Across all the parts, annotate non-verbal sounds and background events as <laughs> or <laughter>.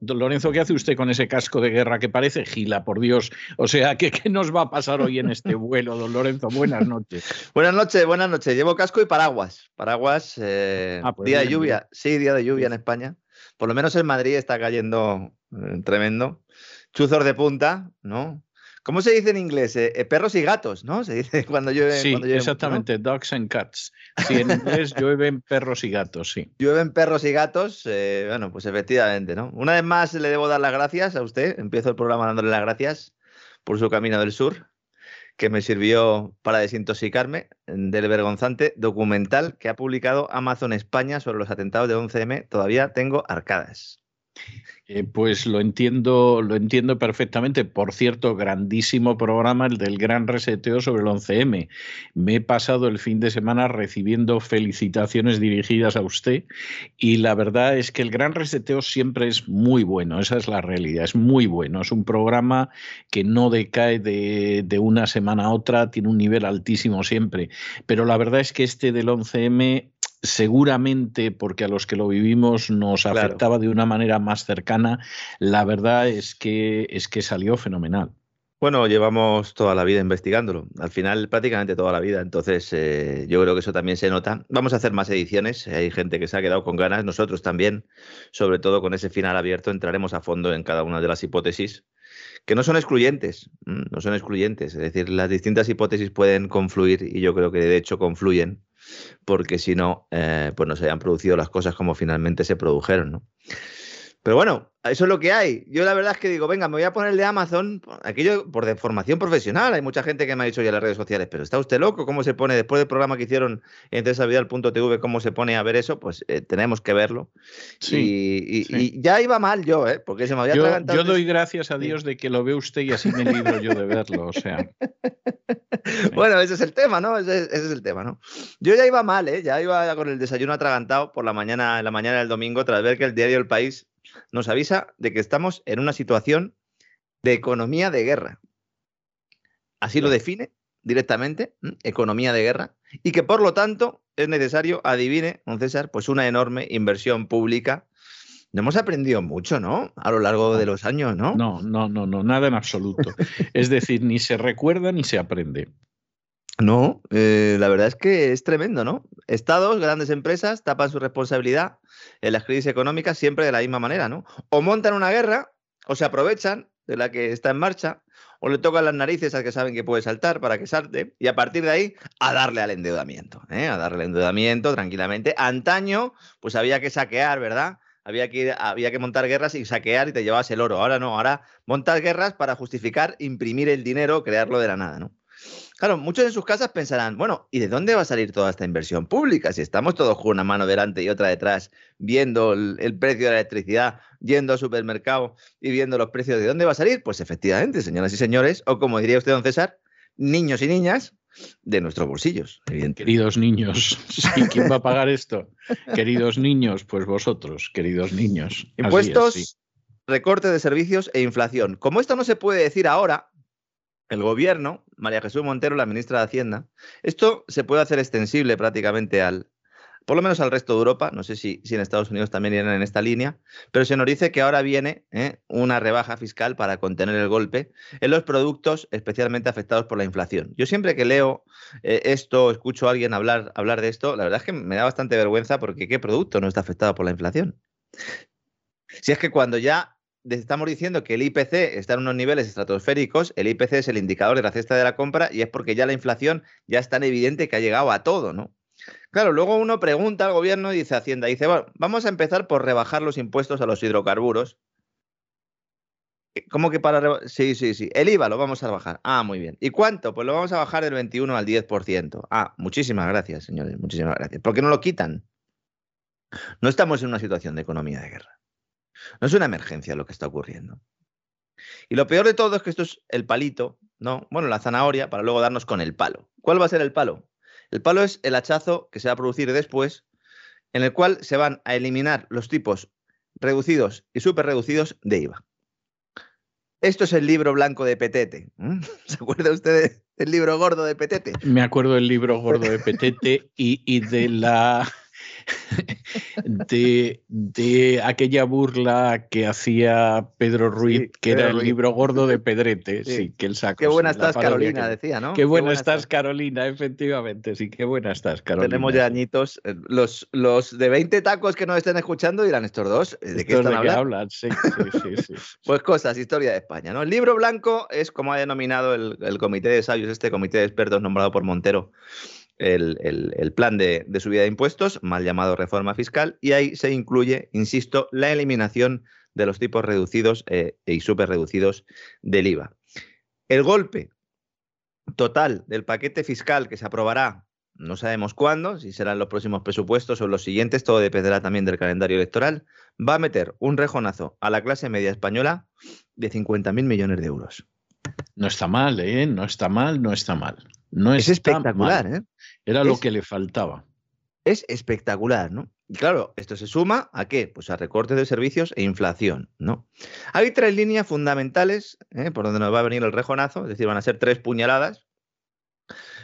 Lorenzo, ¿qué hace usted con ese casco de guerra que parece gila, por Dios? O sea, ¿qué, qué nos va a pasar hoy en este vuelo, don Lorenzo? Buenas noches. <laughs> Buenas noches, buenas noches. Llevo casco y paraguas. Paraguas, eh, Ah, pues día de bien, lluvia. Sí, día de lluvia en España. Por lo menos en Madrid está cayendo eh, tremendo. Chuzos de punta, ¿no? ¿Cómo se dice en inglés? Eh, eh, perros y gatos, ¿no? Se dice <laughs> cuando llueve. Sí, cuando llueve, ¿no? exactamente, dogs and cats. Sí, en inglés <laughs> llueven perros y gatos, sí. Llueven perros y gatos. eh, bueno, pues efectivamente, ¿no? Una vez más le debo dar las gracias a usted. Empiezo el programa dándole las gracias por su camino del sur, que me sirvió para desintoxicarme del vergonzante documental que ha publicado Amazon España sobre los atentados de 11M. Todavía tengo arcadas. Eh, pues lo entiendo, lo entiendo perfectamente. Por cierto, grandísimo programa el del gran reseteo sobre el 11M. Me he pasado el fin de semana recibiendo felicitaciones dirigidas a usted y la verdad es que el gran reseteo siempre es muy bueno, esa es la realidad, es muy bueno. Es un programa que no decae de, de una semana a otra, tiene un nivel altísimo siempre. Pero la verdad es que este del 11M seguramente porque a los que lo vivimos nos Claro. afectaba de una manera más cercana, la verdad es que es que salió fenomenal. Bueno, llevamos toda la vida investigándolo, al final prácticamente toda la vida, entonces eh, yo creo que eso también se nota. Vamos a hacer más ediciones, hay gente que se ha quedado con ganas, nosotros también, sobre todo con ese final abierto, entraremos a fondo en cada una de las hipótesis, que no son excluyentes, mm, no son excluyentes, es decir, las distintas hipótesis pueden confluir y yo creo que de hecho confluyen, porque si no, eh, pues no se hayan producido las cosas como finalmente se produjeron, ¿no? Pero bueno, eso es lo que hay. Yo la verdad es que digo, venga, me voy a poner el de Amazon, aquello por de formación profesional. Hay mucha gente que me ha dicho ya en las redes sociales, pero ¿está usted loco? ¿Cómo se pone? Después del programa que hicieron en cesavidal.tv, ¿cómo se pone a ver eso? Pues eh, tenemos que verlo. Sí, y, y- sí. y ya iba mal yo, ¿eh? Porque se me había Yo, yo doy gracias a Dios de que lo ve usted y así me libro yo de verlo. O sea, <laughs> Bueno, ese es el tema, ¿no? Ese, ese es el tema, ¿no? Yo ya iba mal, ¿eh? Ya iba con el desayuno atragantado por la mañana, en la mañana del domingo, tras ver que el diario El País nos avisa de que estamos en una situación de economía de guerra. Así lo define directamente, economía de guerra, y que por lo tanto es necesario, adivine, don César, pues una enorme inversión pública. No hemos aprendido mucho, ¿no? A lo largo de los años, ¿no? no, no, no, no, nada en absoluto. <laughs> Es decir, ni se recuerda ni se aprende. No, eh, la verdad es que es tremendo, ¿no? Estados, grandes empresas tapan su responsabilidad en las crisis económicas siempre de la misma manera, ¿no? O montan una guerra, o se aprovechan de la que está en marcha, o le tocan las narices al que saben que puede saltar para que salte, y a partir de ahí a darle al endeudamiento, ¿eh? A darle al endeudamiento tranquilamente. Antaño, pues había que saquear, ¿verdad? Había que, había que montar guerras y saquear y te llevabas el oro. Ahora no, ahora montas guerras para justificar imprimir el dinero, crearlo de la nada, ¿no? Claro, muchos en sus casas pensarán, bueno, ¿y de dónde va a salir toda esta inversión pública? Si estamos todos con una mano delante y otra detrás, viendo el, el precio de la electricidad, yendo al supermercado y viendo los precios, ¿de dónde va a salir? Pues efectivamente, señoras y señores, o como diría usted, don César, niños y niñas de nuestros bolsillos, evidentemente. Queridos niños, <laughs> sí, ¿quién va a pagar esto? Queridos niños, pues vosotros, queridos niños. Es, Impuestos, sí. recorte de servicios e inflación. Como esto no se puede decir ahora, el gobierno, María Jesús Montero, la ministra de Hacienda, esto se puede hacer extensible prácticamente al, por lo menos al resto de Europa, no sé si, en Estados Unidos también irán en esta línea, pero se nos dice que ahora viene ¿eh? una rebaja fiscal para contener el golpe en los productos especialmente afectados por la inflación. Yo siempre que leo eh, esto, escucho a alguien hablar, hablar de esto, la verdad es que me da bastante vergüenza porque ¿qué producto no está afectado por la inflación? Si es que cuando ya estamos diciendo que el IPC está en unos niveles estratosféricos, el IPC es el indicador de la cesta de la compra y es porque ya la inflación ya es tan evidente que ha llegado a todo, ¿no? Claro, luego uno pregunta al gobierno dice Hacienda, dice, bueno, vamos a empezar por rebajar los impuestos a los hidrocarburos. ¿Cómo que para Sí, sí, sí. El IVA lo vamos a bajar. Ah, muy bien. ¿Y cuánto? Pues lo vamos a bajar del 21 al 10%. Ah, muchísimas gracias, señores. Muchísimas gracias. ¿Por qué no lo quitan? No estamos en una situación de economía de guerra. No es una emergencia lo que está ocurriendo. Y lo peor de todo es que esto es el palito, ¿no? Bueno, la zanahoria para luego darnos con el palo. ¿Cuál va a ser el palo? El palo es el hachazo que se va a producir después, en el cual se van a eliminar los tipos reducidos y súper reducidos de IVA. Esto es el libro blanco de Petete. <laughs> ¿Se acuerda usted del libro gordo de Petete? Me acuerdo del libro gordo de Petete y de la <laughs> de, aquella burla que hacía Pedro Ruiz, que era el libro gordo de Pedrete, sí, que él sacó. Qué buena estás, Carolina, decía, ¿no? Qué buena, estás, Carolina, efectivamente, sí, qué buena estás, Carolina. Tenemos ya añitos. Eh, los, los de 20 tacos que nos estén escuchando dirán estos dos, ¿de qué están hablando? hablan? Sí, sí, sí, <laughs> pues cosas, historia de España, ¿no? El libro blanco es como ha denominado el, el comité de sabios, este comité de expertos nombrado por Montero el, plan de, subida de impuestos, mal llamado reforma fiscal, y ahí se incluye, insisto, la eliminación de los tipos reducidos eh, y súper reducidos del IVA. El golpe total del paquete fiscal que se aprobará, no sabemos cuándo, si serán los próximos presupuestos o los siguientes, todo dependerá también del calendario electoral, va a meter un rejonazo a la clase media española de 50.000 millones de euros. No está mal, ¿eh? No está mal, no está mal. No es espectacular, ¿eh? Era lo que le faltaba. Es espectacular, ¿no? Y claro, esto se suma a qué? Pues a recortes de servicios e inflación, ¿no? Hay tres líneas fundamentales ¿eh? por donde nos va a venir el rejonazo, es decir, van a ser tres puñaladas.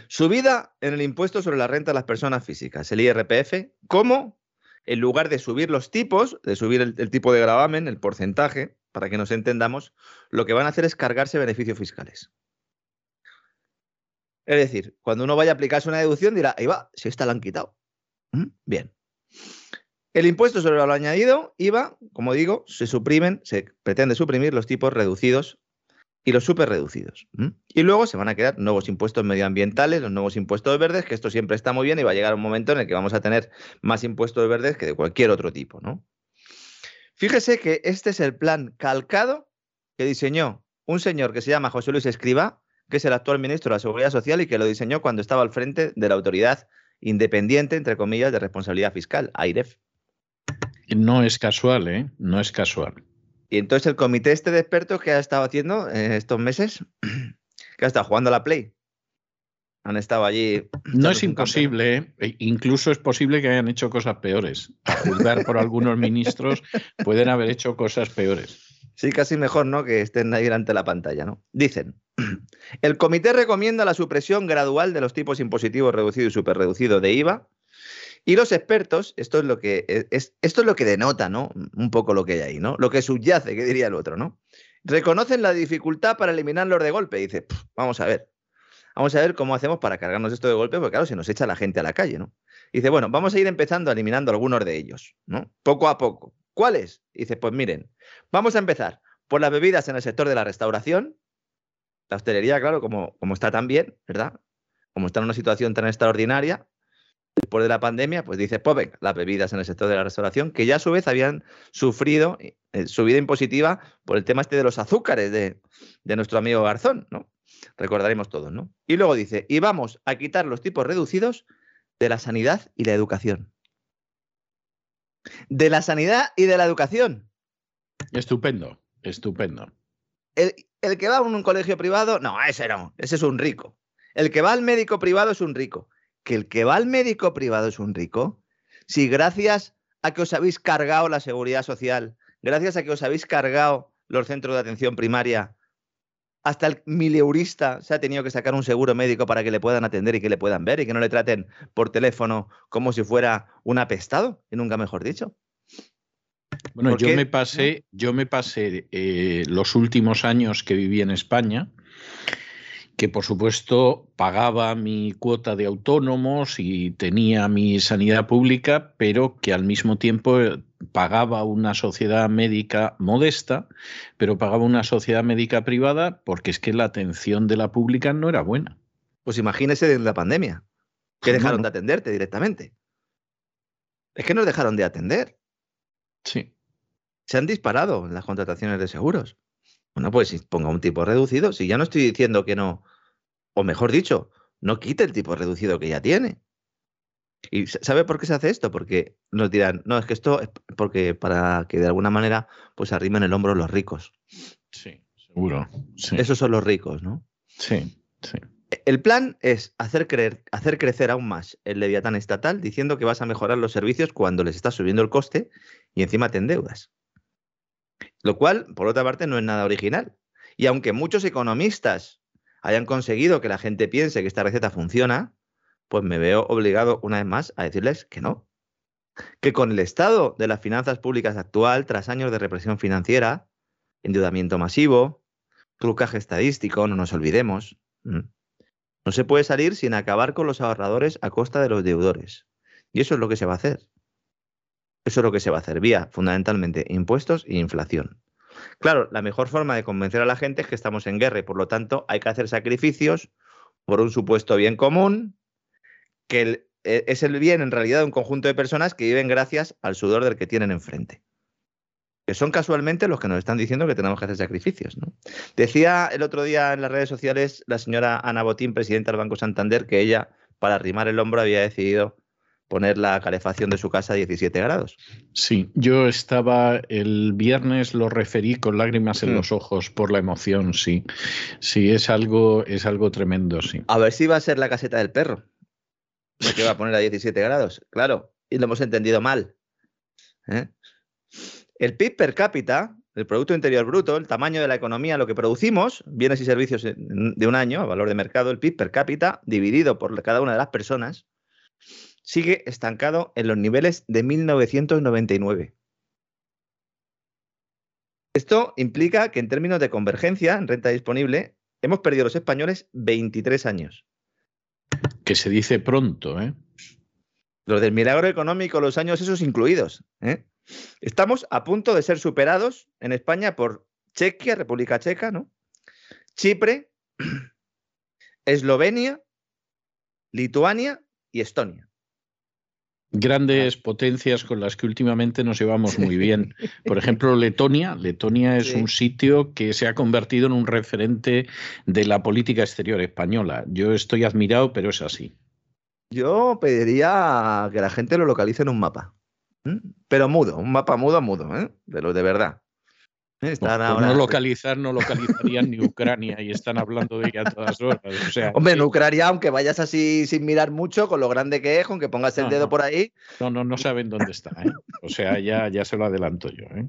Subida en el impuesto sobre la renta de las personas físicas, el IRPF, ¿cómo? En lugar de subir los tipos, de subir el tipo de gravamen, el porcentaje, para que nos entendamos, lo que van a hacer es cargarse beneficios fiscales. Es decir, cuando uno vaya a aplicarse una deducción dirá, ahí va, si esta la han quitado. ¿Mm? Bien. El impuesto sobre lo añadido, IVA, como digo, se suprimen, se pretende suprimir los tipos reducidos y los super reducidos. ¿Mm? Y luego se van a quedar nuevos impuestos medioambientales, los nuevos impuestos verdes, que esto siempre está muy bien y va a llegar un momento en el que vamos a tener más impuestos verdes que de cualquier otro tipo, ¿no? Fíjese que este es el plan calcado que diseñó un señor que se llama José Luis Escriba, que es el actual ministro de la Seguridad Social y que lo diseñó cuando estaba al frente de la autoridad independiente, entre comillas, de responsabilidad fiscal, AIREF. No es casual, ¿eh? No es casual. Y entonces el comité este de expertos que ha estado haciendo en estos meses, <clears throat> que ha estado jugando a la Play, han estado allí. No es imposible, ¿eh? E incluso es posible que hayan hecho cosas peores. A juzgar por algunos ministros, pueden haber hecho cosas peores. Sí, casi mejor, ¿no? Que estén ahí delante de la pantalla, ¿no? Dicen, <clears throat> el comité recomienda la supresión gradual de los tipos impositivos reducido y superreducido de IVA. Y los expertos, esto es lo que e, es, esto es lo que denota, ¿no? Un poco lo que hay ahí, ¿no? Lo que subyace, que diría el otro, ¿no? Reconocen la dificultad para eliminarlos de golpe. Dice, vamos a ver. Vamos a ver cómo hacemos para cargarnos esto de golpe, porque claro, se nos echa la gente a la calle, ¿no? Dice, bueno, vamos a ir empezando eliminando algunos de ellos, ¿no? Poco a poco. ¿Cuáles? Dice, pues miren, vamos a empezar por las bebidas en el sector de la restauración, la hostelería, claro, como, como está tan bien, ¿verdad? Como está en una situación tan extraordinaria, después de la pandemia, pues dice, pues venga, las bebidas en el sector de la restauración, que ya a su vez habían sufrido eh, su vida impositiva por el tema este de los azúcares de, de nuestro amigo Garzón, ¿no? Recordaremos todos, ¿no? Y luego dice, y vamos a quitar los tipos reducidos de la sanidad y la educación. De la sanidad y de la educación. Estupendo, estupendo. El, el que va a un colegio privado, no, ese no, ese es un rico. El que va al médico privado es un rico. Que el que va al médico privado es un rico. Si gracias a que os habéis cargado la seguridad social, gracias a que os habéis cargado los centros de atención primaria, hasta el mileurista se ha tenido que sacar un seguro médico para que le puedan atender y que le puedan ver y que no le traten por teléfono como si fuera un apestado, y nunca mejor dicho. Bueno, yo me pasé, yo me pasé eh, los últimos años que viví en España que por supuesto pagaba mi cuota de autónomos y tenía mi sanidad pública, pero que al mismo tiempo eh, pagaba una sociedad médica modesta, pero pagaba una sociedad médica privada porque es que la atención de la pública no era buena. Pues imagínese en la pandemia, que dejaron de atenderte directamente. Es que nos dejaron de atender. Sí. Se han disparado las contrataciones de seguros. Bueno, pues ponga un tipo reducido. Si ya no estoy diciendo que no, o mejor dicho, no quite el tipo reducido que ya tiene. ¿Y sabe por qué se hace esto? Porque nos dirán, no, es que esto es porque para que de alguna manera pues arrimen el hombro los ricos. Sí, seguro. Esos son los ricos, ¿no? Sí, sí. E, el plan es hacer, creer, hacer crecer aún más el leviatán estatal diciendo que vas a mejorar los servicios cuando les estás subiendo el coste y encima te endeudas. Lo cual, por otra parte, no es nada original. Y aunque muchos economistas hayan conseguido que la gente piense que esta receta funciona, pues me veo obligado una vez más a decirles que no. Que con el estado de las finanzas públicas actual, tras años de represión financiera, endeudamiento masivo, trucaje estadístico, no nos olvidemos, no se puede salir sin acabar con los ahorradores a costa de los deudores. Y eso es lo que se va a hacer. Eso es lo que se va a hacer, vía fundamentalmente impuestos e inflación. Claro, la mejor forma de convencer a la gente es que estamos en guerra y por lo tanto hay que hacer sacrificios por un supuesto bien común, que e, es el bien en realidad de un conjunto de personas que viven gracias al sudor del que tienen enfrente. Que son casualmente los que nos están diciendo que tenemos que hacer sacrificios. Decía el otro día en las redes sociales la señora Ana Botín, presidenta del Banco Santander, que ella, para arrimar el hombro, había decidido poner la calefacción de su casa a 17 grados. Sí, yo estaba el viernes, lo referí con lágrimas en mm. los ojos por la emoción, sí. Sí, es algo, es algo tremendo, sí. A ver si va a ser la caseta del perro. que va a poner a 17 grados, claro, y lo hemos entendido mal. ¿eh? El PIB per cápita, el Producto Interior Bruto, el tamaño de la economía, lo que producimos, bienes y servicios de un año, a valor de mercado, el PIB per cápita, dividido por cada una de las personas, sigue estancado en los niveles de 1999. Esto implica que en términos de convergencia en renta disponible, hemos perdido los españoles 23 años. Que se dice pronto, ¿eh? Los del milagro económico, los años esos incluidos. ¿eh? Estamos a punto de ser superados en España por Chequia, República Checa, ¿no? Chipre, <clears throat> Eslovenia, Lituania y Estonia grandes potencias con las que últimamente nos llevamos muy bien. Por ejemplo, Letonia. Letonia es un sitio que se ha convertido en un referente de la política exterior española. Yo estoy admirado, pero es así. Yo pediría que la gente lo localice en un mapa. Pero mudo, un mapa mudo a mudo, ¿eh? de No localizar, no localizarían ni Ucrania y están hablando de ella a todas horas. Hombre, en Ucrania, aunque vayas así sin mirar mucho, con lo grande que es, con que pongas el dedo por ahí. No, no, no saben dónde está. ¿eh? O sea, ya, ya se lo adelanto yo. ¿eh?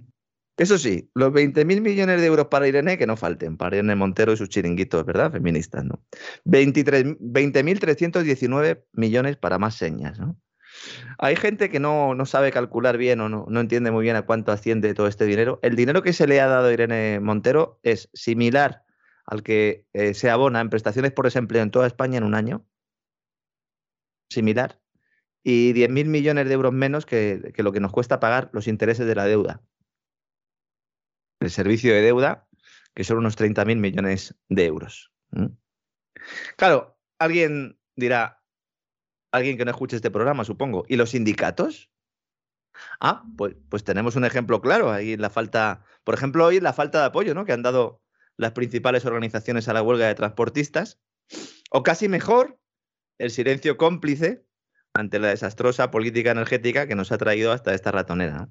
Eso sí, los 20.000 millones de euros para Irene, que no falten, para Irene Montero y sus chiringuitos, ¿verdad? Feministas, ¿no? 20.319 millones para más señas, ¿no? Hay gente que no, sabe calcular bien o no, no, entiende muy bien a cuánto asciende todo este dinero. El dinero que se le ha dado a Irene Montero es similar al que eh, se abona en prestaciones por desempleo en toda España en un año. Similar. Y 10.000 millones de euros menos que, lo que nos cuesta pagar los intereses de la deuda. El servicio de deuda, que son unos 30.000 millones de euros. Claro, alguien dirá, alguien que no escuche este programa, supongo. ¿Y los sindicatos? Ah, pues, pues tenemos un ejemplo claro. Ahí la falta, por ejemplo, hoy la falta de apoyo ¿no? que han dado las principales organizaciones a la huelga de transportistas. O casi mejor, el silencio cómplice ante la desastrosa política energética que nos ha traído hasta esta ratonera.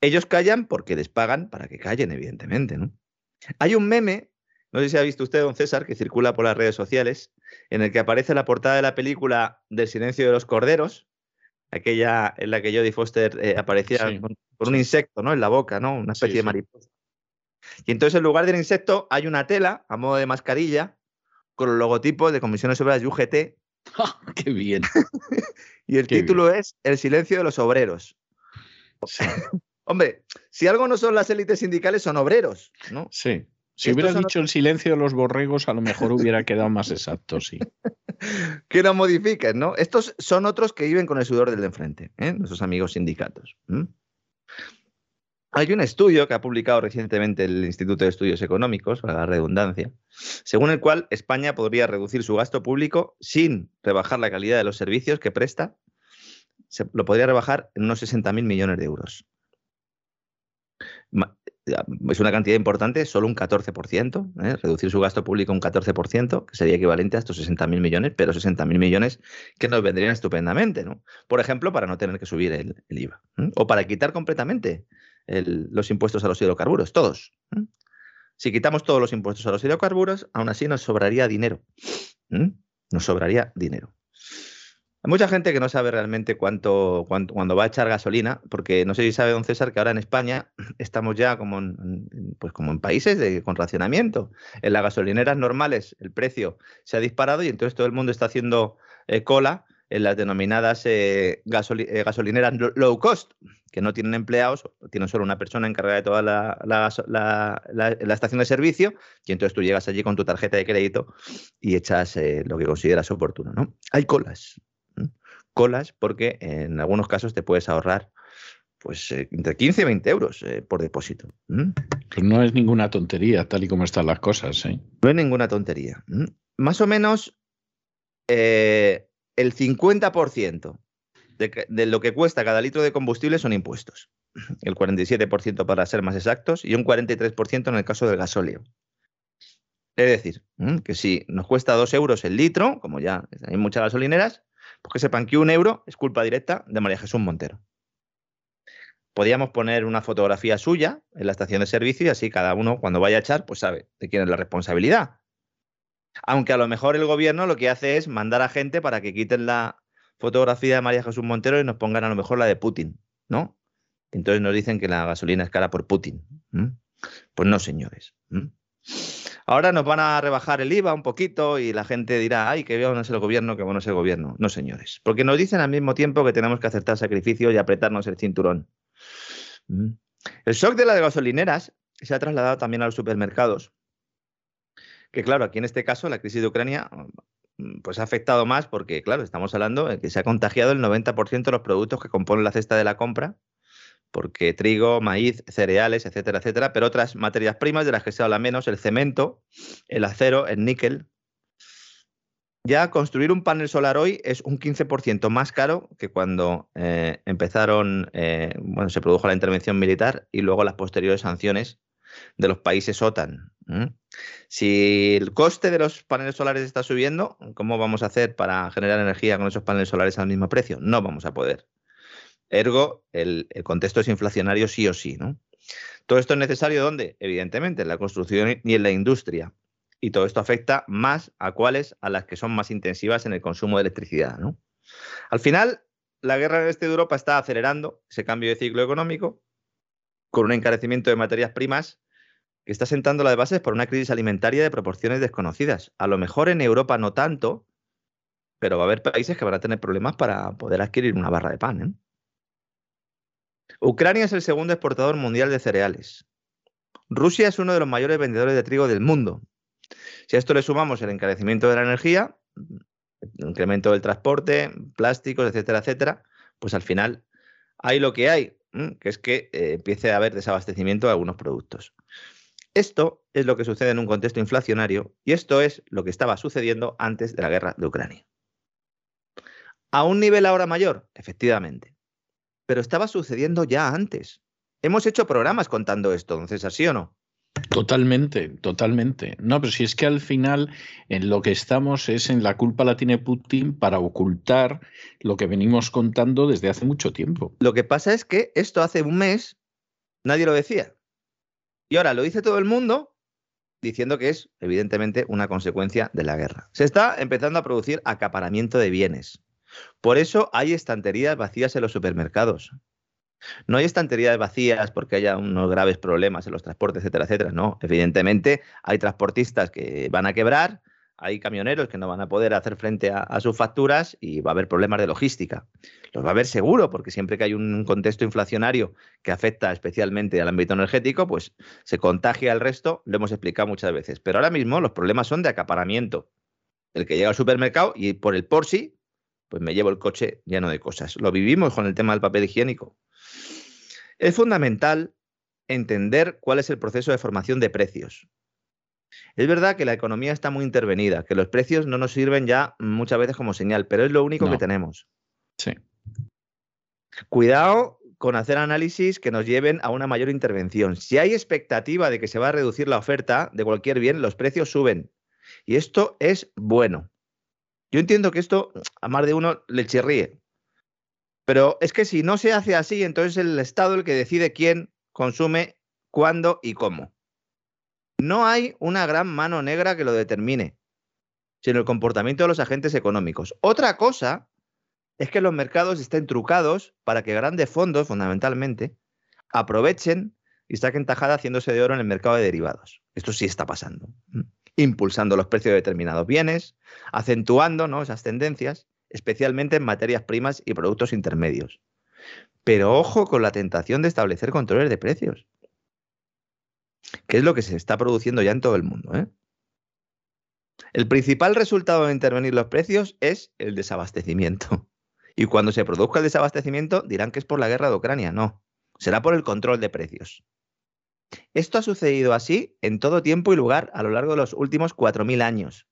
Ellos callan porque les pagan para que callen, evidentemente. ¿no? Hay un meme, no sé si ha visto usted, don César, que circula por las redes sociales, en el que aparece la portada de la película Del silencio de los corderos, aquella en la que Jodie Foster eh, aparecía con, un insecto ¿no? en la boca, ¿no? una especie de mariposa. Y entonces en lugar del insecto hay una tela a modo de mascarilla con los logotipos de comisiones obreras y UGT. <laughs> ¡Qué bien! <laughs> y el título es El silencio de los obreros. <laughs> Hombre, si algo no son las élites sindicales, son obreros, ¿no? Sí. Si hubiera dicho el silencio de los borregos, a lo mejor hubiera quedado más exacto, sí. <laughs> que no modifiquen, ¿no? Estos son otros que viven con el sudor del de enfrente, ¿eh? nuestros amigos sindicatos. Hay un estudio que ha publicado recientemente el Instituto de Estudios Económicos, para la redundancia, según el cual España podría reducir su gasto público sin rebajar la calidad de los servicios que presta. Se, lo podría rebajar en unos 60.000 millones de euros es una cantidad importante, solo un 14%, ¿eh? reducir su gasto público un 14%, que sería equivalente a estos 60.000 millones, pero 60.000 millones que nos vendrían estupendamente, ¿no? Por ejemplo, para no tener que subir el, IVA, o para quitar completamente los impuestos a los hidrocarburos, todos. Si quitamos todos los impuestos a los hidrocarburos, aún así nos sobraría dinero. Nos sobraría dinero. Mucha gente que no sabe realmente cuánto, cuando va a echar gasolina, porque no sé si sabe don César que ahora en España <clears throat> estamos ya como en, pues como en países de, con racionamiento. En las gasolineras normales el precio se ha disparado y entonces todo el mundo está haciendo eh, cola en las denominadas eh, eh, gasolineras low cost, que no tienen empleados, tienen solo una persona encargada de toda la, la, estación de servicio, y entonces tú llegas allí con tu tarjeta de crédito y echas lo que consideras oportuno. ¿no? Hay colas, colas porque en algunos casos te puedes ahorrar pues eh, entre 15 y 20 euros eh, por depósito. Pues no es ninguna tontería, tal y como están las cosas. ¿eh? No es ninguna tontería. Más o menos el 50% de, de, lo que cuesta cada litro de combustible son impuestos. El 47% para ser más exactos y un 43% en el caso del gasóleo. Es decir, que si nos cuesta 2 euros el litro, como ya hay muchas gasolineras, pues que sepan que un euro es culpa directa de María Jesús Montero. Podríamos poner una fotografía suya en la estación de servicio y así cada uno cuando vaya a echar, pues sabe de quién es la responsabilidad. Aunque a lo mejor el gobierno lo que hace es mandar a gente para que quiten la fotografía de María Jesús Montero y nos pongan a lo mejor la de Putin, ¿no? Entonces nos dicen que la gasolina es cara por Putin. Pues no, señores. Ahora nos van a rebajar el IVA un poquito y la gente dirá, ay, que bueno es el gobierno, que bueno es el gobierno. No, señores. Porque nos dicen al mismo tiempo que tenemos que aceptar sacrificios y apretarnos el cinturón. Mm. El shock de las gasolineras se ha trasladado también a los supermercados. Que claro, aquí en este caso la crisis de Ucrania mm, pues ha afectado más porque, claro, estamos hablando de que se ha contagiado el 90% de los productos que componen la cesta de la compra porque trigo, maíz, cereales, etcétera, etcétera, pero otras materias primas de las que se habla menos, el cemento, el acero, el níquel. Ya construir un panel solar hoy es un 15% más caro que cuando eh, empezaron, eh, bueno, se produjo la intervención militar y luego las posteriores sanciones de los países OTAN. Si el coste de los paneles solares está subiendo, ¿cómo vamos a hacer para generar energía con esos paneles solares al mismo precio? No vamos a poder. Ergo, el, contexto es inflacionario sí o sí, ¿no? Todo esto es necesario ¿dónde? Evidentemente, en la construcción y en la industria. Y todo esto afecta más a cuáles, a las que son más intensivas en el consumo de electricidad, ¿no? Al final, la guerra en este de Europa está acelerando ese cambio de ciclo económico con un encarecimiento de materias primas que está sentando las bases por una crisis alimentaria de proporciones desconocidas. A lo mejor en Europa no tanto, pero va a haber países que van a tener problemas para poder adquirir una barra de pan. ¿eh? Ucrania es el segundo exportador mundial de cereales. Rusia es uno de los mayores vendedores de trigo del mundo. Si a esto le sumamos el encarecimiento de la energía, el incremento del transporte, plásticos, etcétera, etcétera, pues al final hay lo que hay, que es que eh, empiece a haber desabastecimiento de algunos productos. Esto es lo que sucede en un contexto inflacionario y esto es lo que estaba sucediendo antes de la guerra de Ucrania. ¿A un nivel ahora mayor? Efectivamente pero estaba sucediendo ya antes. Hemos hecho programas contando esto, entonces, ¿así o no? Totalmente, totalmente. No, pero si es que al final en lo que estamos es en la culpa la tiene Putin para ocultar lo que venimos contando desde hace mucho tiempo. Lo que pasa es que esto hace un mes nadie lo decía. Y ahora lo dice todo el mundo diciendo que es evidentemente una consecuencia de la guerra. Se está empezando a producir acaparamiento de bienes. Por eso hay estanterías vacías en los supermercados. No hay estanterías vacías porque haya unos graves problemas en los transportes, etcétera, etcétera. No, evidentemente hay transportistas que van a quebrar, hay camioneros que no van a poder hacer frente a, sus facturas y va a haber problemas de logística. Los va a haber seguro, porque siempre que hay un contexto inflacionario que afecta especialmente al ámbito energético, pues se contagia al resto, lo hemos explicado muchas veces. Pero ahora mismo los problemas son de acaparamiento. El que llega al supermercado y por el por sí, pues me llevo el coche lleno de cosas. Lo vivimos con el tema del papel higiénico. Es fundamental entender cuál es el proceso de formación de precios. Es verdad que la economía está muy intervenida, que los precios no nos sirven ya muchas veces como señal, pero es lo único que tenemos. Sí. Cuidado con hacer análisis que nos lleven a una mayor intervención. Si hay expectativa de que se va a reducir la oferta de cualquier bien, los precios suben. Y esto es bueno. Yo entiendo que esto a más de uno le chirríe. Pero es que si no se hace así, entonces es el Estado el que decide quién consume, cuándo y cómo. No hay una gran mano negra que lo determine, sino el comportamiento de los agentes económicos. Otra cosa es que los mercados estén trucados para que grandes fondos, fundamentalmente, aprovechen y saquen tajada haciéndose de oro en el mercado de derivados. Esto sí está pasando. Impulsando los precios de determinados bienes, acentuando ¿no? esas tendencias, especialmente en materias primas y productos intermedios. Pero ojo con la tentación de establecer controles de precios que es lo que se está produciendo ya en todo el mundo. ¿eh? El principal resultado de intervenir los precios es el desabastecimiento. Y cuando se produzca el desabastecimiento dirán que es por la guerra de Ucrania. No, será por el control de precios. Esto ha sucedido así en todo tiempo y lugar a lo largo de los últimos 4.000 años.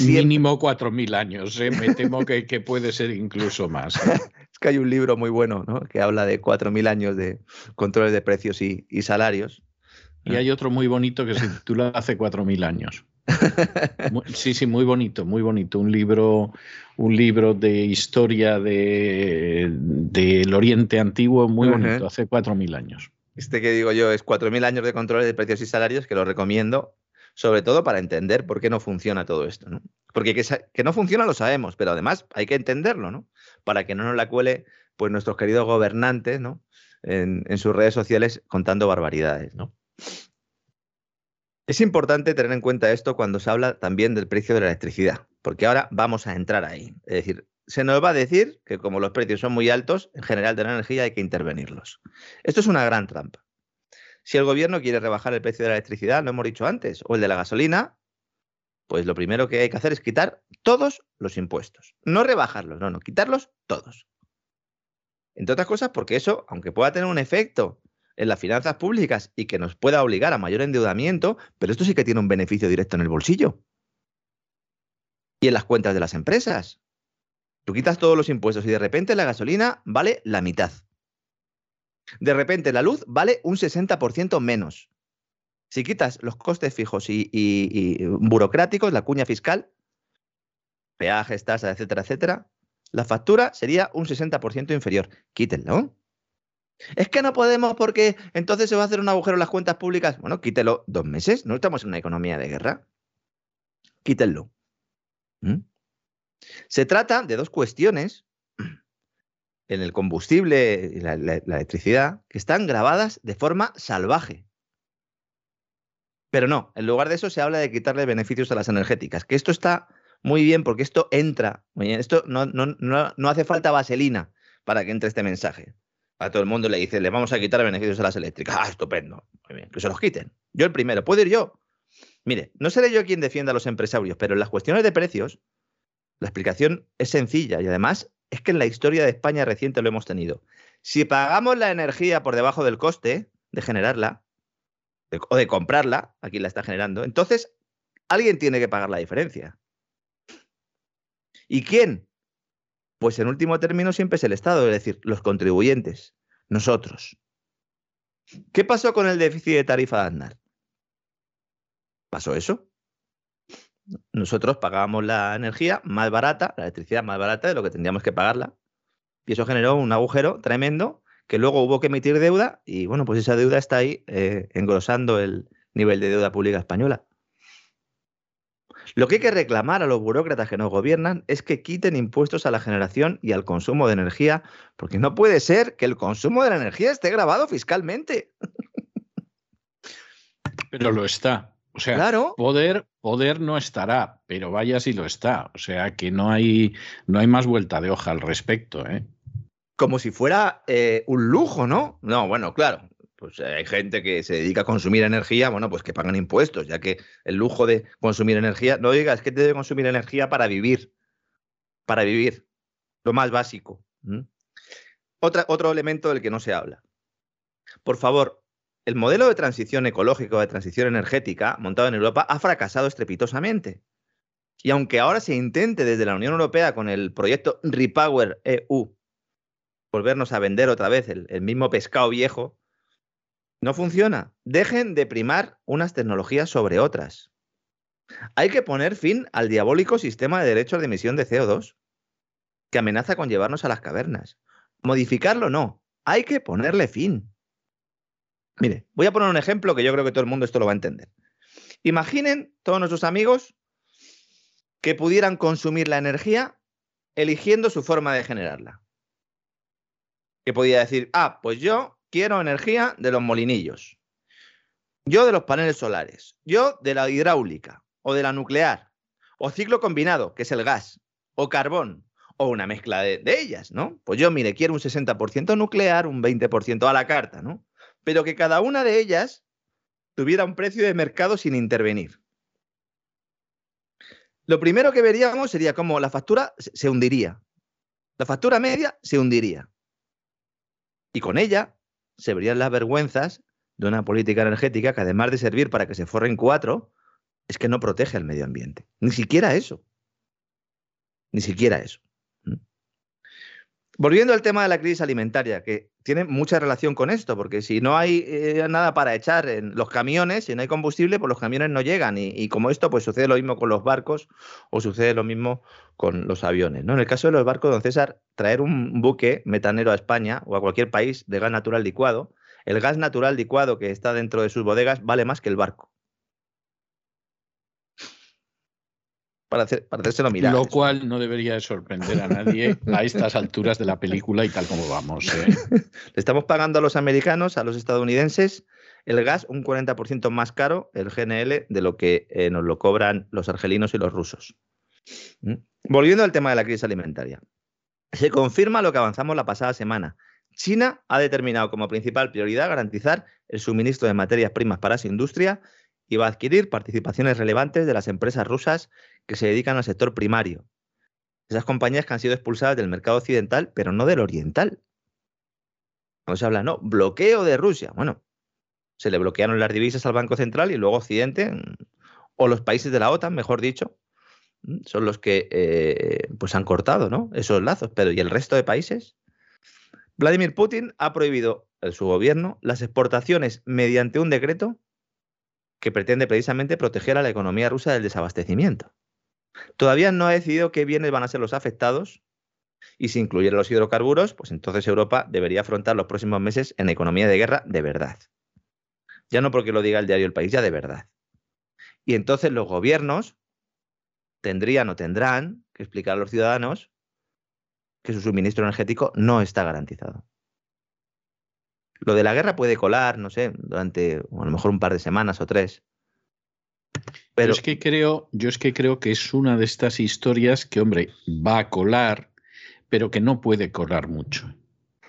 Mínimo 4.000 años, ¿eh? me temo que, puede ser incluso más. ¿eh? <laughs> es que hay un libro muy bueno que habla de 4.000 años de controles de precios y, salarios. Y hay otro muy bonito que se titula Hace 4.000 años. Sí, sí, muy bonito, muy bonito. Un libro, un libro de historia del de, Oriente Antiguo, muy bonito, hace 4.000 años. Este que digo yo es 4.000 años de controles de precios y salarios, que lo recomiendo sobre todo para entender por qué no funciona todo esto. ¿no? Porque que, no funciona lo sabemos, pero además hay que entenderlo, ¿no? Para que no nos la cuele pues, nuestros queridos gobernantes, ¿no? En, en sus redes sociales contando barbaridades, ¿no? Es importante tener en cuenta esto cuando se habla también del precio de la electricidad, porque ahora vamos a entrar ahí. Es decir, se nos va a decir que como los precios son muy altos, en general de la energía hay que intervenirlos. Esto es una gran trampa. Si el gobierno quiere rebajar el precio de la electricidad, lo hemos dicho antes, o el de la gasolina, pues lo primero que hay que hacer es quitar todos los impuestos. No rebajarlos, no, no, quitarlos todos. Entre otras cosas, porque eso, aunque pueda tener un efecto en las finanzas públicas y que nos pueda obligar a mayor endeudamiento, pero esto sí que tiene un beneficio directo en el bolsillo. Y en las cuentas de las empresas. Tú quitas todos los impuestos y de repente la gasolina vale la mitad. De repente la luz vale un 60% menos. Si quitas los costes fijos y, burocráticos, la cuña fiscal, peajes, tasas, etcétera, etcétera, la factura sería un 60% inferior. Quítenlo. Es que no podemos porque entonces se va a hacer un agujero en las cuentas públicas. Bueno, quítelo dos meses. No estamos en una economía de guerra. Quítenlo. ¿Mm? Se trata de dos cuestiones <clears throat> en el combustible y la, electricidad que están grabadas de forma salvaje. Pero no, en lugar de eso se habla de quitarle beneficios a las energéticas, que esto está muy bien porque esto entra, esto no, no, no, hace falta vaselina para que entre este mensaje. A todo el mundo le dice, le vamos a quitar beneficios a las eléctricas. Ah, estupendo. Muy bien, que se los quiten. Yo el primero, ¿puedo ir yo? Mire, no seré yo quien defienda a los empresarios, pero en las cuestiones de precios, la explicación es sencilla y además es que en la historia de España reciente lo hemos tenido. Si pagamos la energía por debajo del coste de generarla o de comprarla, aquí la está generando, entonces alguien tiene que pagar la diferencia. ¿Y quién? Pues en último término siempre es el Estado, es decir, los contribuyentes, nosotros. ¿Qué pasó con el déficit de tarifa de Aznar? ¿Pasó eso? nosotros pagábamos la energía más barata, la electricidad más barata de lo que tendríamos que pagarla. Y eso generó un agujero tremendo que luego hubo que emitir deuda y bueno, pues esa deuda está ahí eh, engrosando el nivel de deuda pública española. Lo que hay que reclamar a los burócratas que nos gobiernan es que quiten impuestos a la generación y al consumo de energía, porque no puede ser que el consumo de la energía esté grabado fiscalmente. Pero lo está. O sea, Claro. poder, poder no estará, pero vaya si lo está. O sea que no hay, no hay más vuelta de hoja al respecto, ¿eh? Como si fuera eh, un lujo, ¿no? No, bueno, claro. Pues eh, hay gente que se dedica a consumir energía, bueno, pues que pagan impuestos, ya que el lujo de consumir energía, no digas que debe consumir energía para vivir, para vivir, lo más básico. ¿m? Otra, otro elemento del que no se habla. Por favor, el modelo de transición ecológica de transición energética montado en Europa ha fracasado estrepitosamente. Y aunque ahora se intente desde la Unión Europea con el proyecto Repower EU volvernos a vender otra vez el mismo pescado viejo, no funciona. Dejen de primar unas tecnologías sobre otras. Hay que poner fin al diabólico sistema de derechos de emisión de CO2 que amenaza con llevarnos a las cavernas. Modificarlo no, hay que ponerle fin. Mire, voy a poner un ejemplo que yo creo que todo el mundo esto lo va a entender. Imaginen todos nuestros amigos que pudieran consumir la energía eligiendo su forma de generarla. Que podía decir, ah, pues yo quiero energía de los molinillos. Yo de los paneles solares. Yo de la hidráulica o de la nuclear. O ciclo combinado, que es el gas. O carbón. O una mezcla de, ellas, ¿no? Pues yo, mire, quiero un 60% nuclear, un 20% a la carta, ¿no? Pero que cada una de ellas tuviera un precio de mercado sin intervenir. Lo primero que veríamos sería cómo la factura se hundiría. La factura media se hundiría. Y con ella se verían las vergüenzas de una política energética que además de servir para que se forren cuatro, es que no protege al medio ambiente. Ni siquiera eso. Ni siquiera eso. ¿Mm? Volviendo al tema de la crisis alimentaria, que tiene mucha relación con esto, porque si no hay eh, nada para echar en los camiones, si no hay combustible, pues los camiones no llegan. Y, y como esto, pues sucede lo mismo con los barcos o sucede lo mismo con los aviones. ¿no? En el caso de los barcos, don César, traer un buque metanero a España o a cualquier país de gas natural licuado, el gas natural licuado que está dentro de sus bodegas vale más que el barco. Para, hacer, para hacérselo mirar. Lo cual no debería de sorprender a nadie a estas alturas de la película y tal como vamos. ¿eh? <laughs> Le estamos pagando a los americanos, a los estadounidenses, el gas un 40% más caro, el GNL, de lo que eh, nos lo cobran los argelinos y los rusos. ¿Mm? Volviendo al tema de la crisis alimentaria. Se confirma lo que avanzamos la pasada semana. China ha determinado como principal prioridad garantizar el suministro de materias primas para su industria y va a adquirir participaciones relevantes de las empresas rusas que se dedican al sector primario. Esas compañías que han sido expulsadas del mercado occidental, pero no del oriental. Cuando se habla, no, bloqueo de Rusia. Bueno, se le bloquearon las divisas al Banco Central y luego Occidente, mm, o los países de la OTAN, mejor dicho, mm, son los que eh, pues han cortado ¿no? esos lazos. Pero ¿y el resto de países? Vladimir Putin ha prohibido en su gobierno las exportaciones mediante un decreto que pretende precisamente proteger a la economía rusa del desabastecimiento. Todavía no ha decidido qué bienes van a ser los afectados y si incluyen los hidrocarburos, pues entonces Europa debería afrontar los próximos meses en economía de guerra de verdad. Ya no porque lo diga el diario El País, ya de verdad. Y entonces los gobiernos tendrían o tendrán que explicar a los ciudadanos que su suministro energético no está garantizado. Lo de la guerra puede colar, no sé, durante a lo mejor un par de semanas o tres. Pero Yo es que creo, yo es que creo que es una de estas historias que, hombre, va a colar, pero que no puede colar mucho.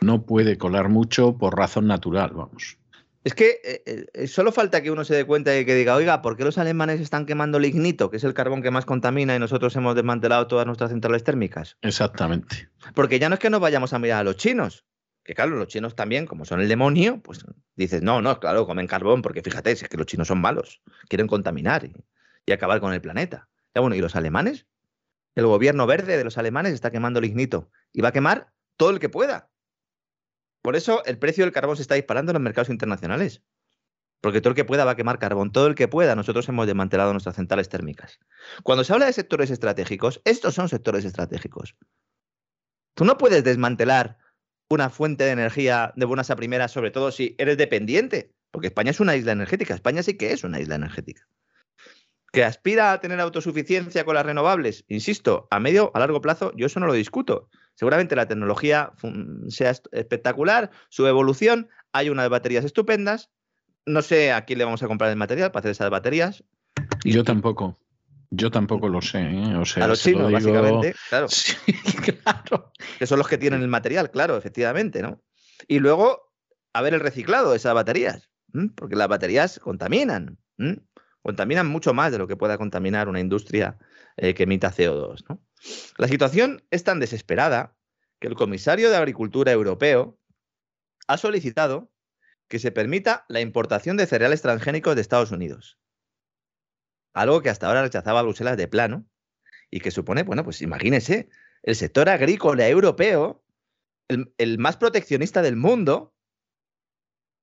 No puede colar mucho por razón natural, vamos. es que eh, eh, solo falta que uno se dé cuenta y que diga, oiga, ¿por qué los alemanes están quemando lignito, que es el carbón que más contamina, y nosotros hemos desmantelado todas nuestras centrales térmicas? Exactamente. Porque ya no es que nos vayamos a mirar a los chinos, que claro, los chinos también, como son el demonio, pues dices, no, no, claro, comen carbón, porque fíjate, es que los chinos son malos, quieren contaminar y, acabar con el planeta. Ya bueno, ¿y los alemanes? El gobierno verde de los alemanes está quemando lignito y va a quemar todo el que pueda. Por eso el precio del carbón se está disparando en los mercados internacionales. Porque todo el que pueda va a quemar carbón, todo el que pueda. Nosotros hemos desmantelado nuestras centrales térmicas. Cuando se habla de sectores estratégicos, estos son sectores estratégicos. Tú no puedes desmantelar una fuente de energía de buenas a primeras, sobre todo si eres dependiente, porque España es una isla energética. España sí que es una isla energética. que aspira a tener autosuficiencia con las renovables, insisto, a medio, a largo plazo, yo eso no lo discuto. Seguramente la tecnología sea espectacular, su evolución, hay unas baterías estupendas. No sé a quién le vamos a comprar el material para hacer esas baterías. Yo tampoco. Yo tampoco lo sé. ¿eh? O sea, a los chinos, básicamente, <laughs> claro. claro. Que son los que tienen el material, claro, efectivamente, ¿no? Y luego, a ver el reciclado de esas baterías, porque las baterías contaminan contaminan mucho más de lo que pueda contaminar una industria eh, que emita CO2. La situación es tan desesperada que el comisario de Agricultura europeo ha solicitado que se permita la importación de cereales transgénicos de Estados Unidos. Algo que hasta ahora rechazaba Bruselas de plano y que supone, bueno, pues imagínese, el sector agrícola europeo, el, más proteccionista del mundo,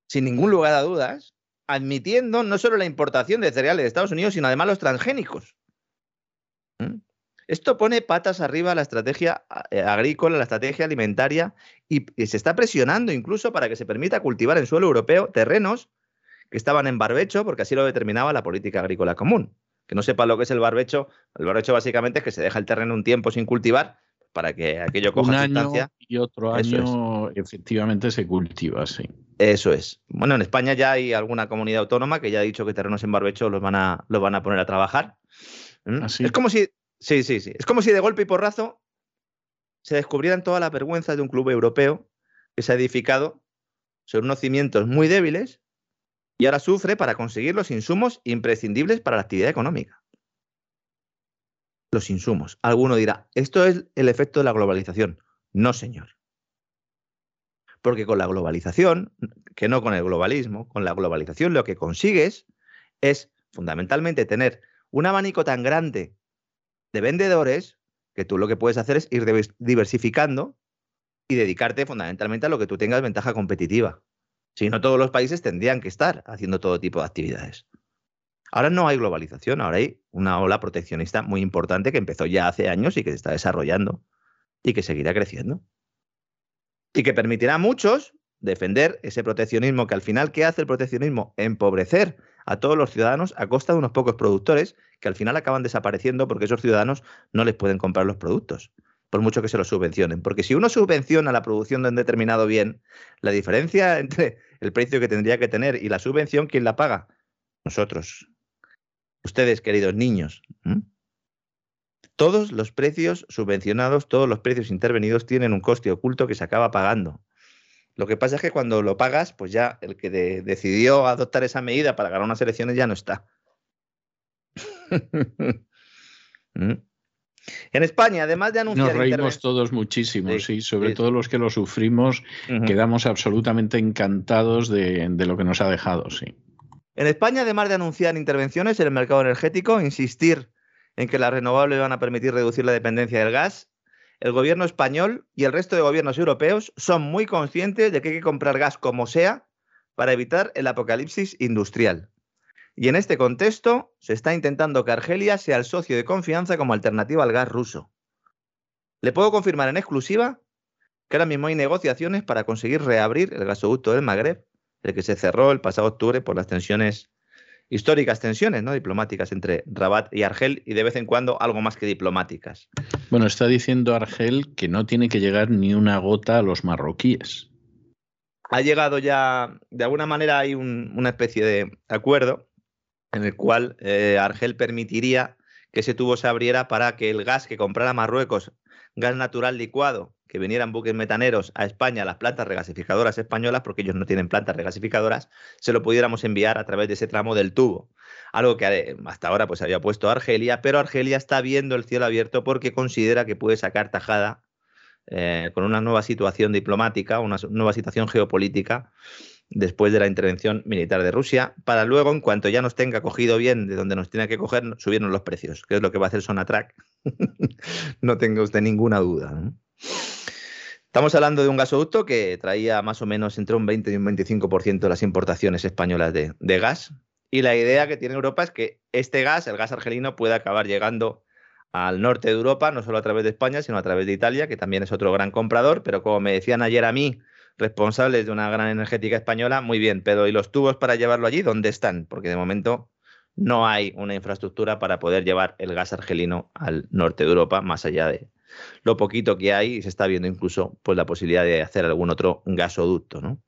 sin ningún lugar a dudas, admitiendo no solo la importación de cereales de Estados Unidos, sino además los transgénicos. ¿Mm? Esto pone patas arriba la estrategia eh, agrícola, la estrategia alimentaria, y, se está presionando incluso para que se permita cultivar en suelo europeo terrenos que estaban en barbecho, porque así lo determinaba la política agrícola común. Que no sepa lo que es el barbecho, el barbecho básicamente es que se deja el terreno un tiempo sin cultivar para que aquello coja un año Y otro año efectivamente se cultiva, sí. Eso es. Bueno, en España ya hay alguna comunidad autónoma que ya ha dicho que terrenos en barbecho los van a, los van a poner a trabajar. ¿Mm? Es como si. Sí, sí, sí. Es como si de golpe y porrazo se descubrieran todas las vergüenzas de un club europeo que se ha edificado sobre unos cimientos muy débiles y ahora sufre para conseguir los insumos imprescindibles para la actividad económica los insumos. Alguno dirá, esto es el efecto de la globalización. No, señor. Porque con la globalización, que no con el globalismo, con la globalización lo que consigues es fundamentalmente tener un abanico tan grande de vendedores que tú lo que puedes hacer es ir diversificando y dedicarte fundamentalmente a lo que tú tengas ventaja competitiva. Si no, todos los países tendrían que estar haciendo todo tipo de actividades. Ahora no hay globalización, ahora hay una ola proteccionista muy importante que empezó ya hace años y que se está desarrollando y que seguirá creciendo. Y que permitirá a muchos defender ese proteccionismo que al final, ¿qué hace el proteccionismo? Empobrecer a todos los ciudadanos a costa de unos pocos productores que al final acaban desapareciendo porque esos ciudadanos no les pueden comprar los productos, por mucho que se los subvencionen. Porque si uno subvenciona la producción de un determinado bien, la diferencia <laughs> entre el precio que tendría que tener y la subvención, ¿quién la paga? Nosotros, ustedes, queridos niños, todos los precios subvencionados, todos los precios intervenidos tienen un coste oculto que se acaba pagando. Lo que pasa es que cuando lo pagas, pues ya el que decidió adoptar esa medida para ganar unas elecciones ya no está. <laughs> En España, además de anunciar. Nos reímos todos muchísimo, sí, sobre todo los que lo sufrimos, quedamos absolutamente encantados de, de, lo que nos ha dejado, sí. En España, además de anunciar intervenciones en el mercado energético, insistir en que las renovables van a permitir reducir la dependencia del gas, el gobierno español y el resto de gobiernos europeos son muy conscientes de que hay que comprar gas como sea para evitar el apocalipsis industrial. Y en este contexto se está intentando que Argelia sea el socio de confianza como alternativa al gas ruso. Le puedo confirmar en exclusiva que ahora mismo hay negociaciones para conseguir reabrir el gasoducto del Magreb el que se cerró el pasado octubre por las tensiones históricas tensiones ¿no? diplomáticas entre Rabat y Argel y de vez en cuando algo más que diplomáticas. Bueno, está diciendo Argel que no tiene que llegar ni una gota a los marroquíes. Ha llegado ya, de alguna manera hay una especie de acuerdo en el cual eh, Argel permitiría que ese tubo se abriera para que el gas que comprara Marruecos, gas natural licuado, que vinieran buques metaneros a España, las plantas regasificadoras españolas, porque ellos no tienen plantas regasificadoras, se lo pudiéramos enviar a través de ese tramo del tubo. Algo que eh, hasta ahora pues había puesto Argelia, pero Argelia está viendo el cielo abierto porque considera que puede sacar tajada eh, con una nueva situación diplomática, una nueva situación geopolítica después de la intervención militar de Rusia, para luego, en cuanto ya nos tenga cogido bien de donde nos tiene que coger, subirnos los precios, que es lo que va a hacer Sonatrack. <laughs> no tenga usted ninguna duda. Estamos hablando de un gasoducto que traía más o menos entre un 20 y un 25% de las importaciones españolas de, gas. Y la idea que tiene Europa es que este gas, el gas argelino, pueda acabar llegando al norte de Europa, no solo a través de España, sino a través de Italia, que también es otro gran comprador. Pero como me decían ayer a mí, responsables de una gran energética española, muy bien, pero ¿y los tubos para llevarlo allí dónde están? Porque de momento no hay una infraestructura para poder llevar el gas argelino al norte de Europa, más allá de lo poquito que hay, y se está viendo incluso pues, la posibilidad de hacer algún otro gasoducto. ¿no?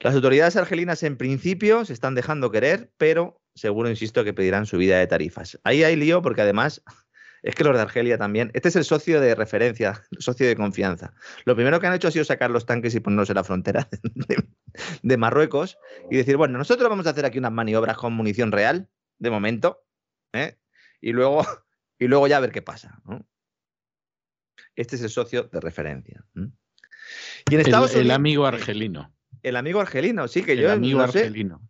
Las autoridades argelinas en principio se están dejando querer, pero seguro, insisto, que pedirán subida de tarifas. Ahí hay lío porque además es que los de Argelia también. Este es el socio de referencia, el <laughs> socio de confianza. Lo primero que han hecho ha sido sacar los tanques y ponerlos en la frontera <laughs> de, Marruecos y decir, bueno, nosotros vamos a hacer aquí unas maniobras con munición real, de momento, ¿eh? y, luego, <laughs> y luego ya a ver qué pasa. Este es el socio de referencia. Y en Estados el, amigo argelino. El amigo argelino, sí, que yo. El amigo argelino.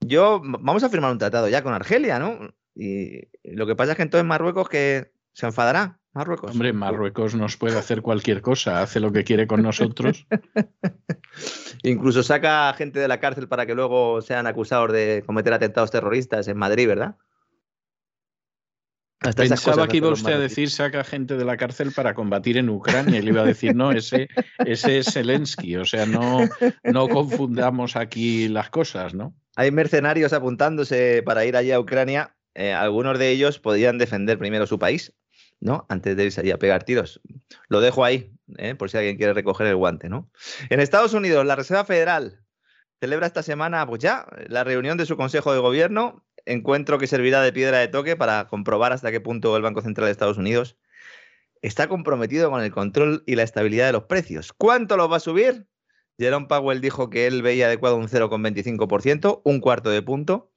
Yo, vamos a firmar un tratado ya con Argelia, ¿no? Y lo que pasa es que entonces Marruecos que se enfadará Marruecos. Hombre, Marruecos nos puede hacer cualquier cosa, hace lo que quiere con nosotros. <laughs> Incluso saca gente de la cárcel para que luego sean acusados de cometer atentados terroristas en Madrid, ¿verdad? Hasta Pensaba que iba usted a decir saca gente de la cárcel para combatir en Ucrania y le iba a decir no, ese, ese es Zelensky, o sea, no, no confundamos aquí las cosas, ¿no? Hay mercenarios apuntándose para ir allá a Ucrania, eh, algunos de ellos podían defender primero su país, ¿no? Antes de irse allí a pegar tiros. Lo dejo ahí, ¿eh? por si alguien quiere recoger el guante, ¿no? En Estados Unidos, la Reserva Federal celebra esta semana, pues ya, la reunión de su Consejo de Gobierno, encuentro que servirá de piedra de toque para comprobar hasta qué punto el Banco Central de Estados Unidos está comprometido con el control y la estabilidad de los precios. ¿Cuánto los va a subir? Jerome Powell dijo que él veía adecuado un 0,25%, un cuarto de punto.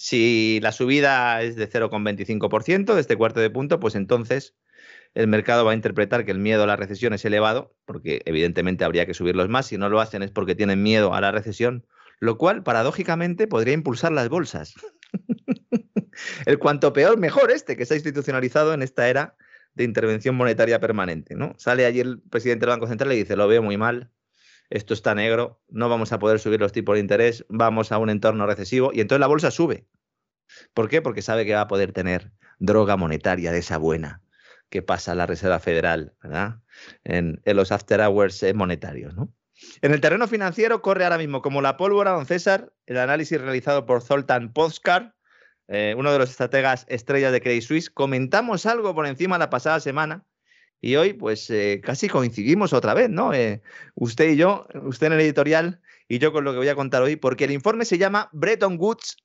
Si la subida es de 0,25% de este cuarto de punto, pues entonces el mercado va a interpretar que el miedo a la recesión es elevado, porque evidentemente habría que subirlos más. Si no lo hacen es porque tienen miedo a la recesión, lo cual paradójicamente podría impulsar las bolsas. <laughs> el cuanto peor, mejor este, que se ha institucionalizado en esta era de intervención monetaria permanente. ¿no? Sale allí el presidente del Banco Central y dice, lo veo muy mal, esto está negro, no vamos a poder subir los tipos de interés, vamos a un entorno recesivo y entonces la bolsa sube. ¿Por qué? Porque sabe que va a poder tener droga monetaria de esa buena que pasa la Reserva Federal ¿verdad? En, los after hours eh, monetarios. ¿no? En el terreno financiero corre ahora mismo como la pólvora, don César, el análisis realizado por Zoltan Poskar, eh, uno de los estrategas estrellas de Credit Suisse. Comentamos algo por encima la pasada semana y hoy, pues eh, casi coincidimos otra vez, ¿no? Eh, usted y yo, usted en el editorial y yo con lo que voy a contar hoy, porque el informe se llama Bretton Woods,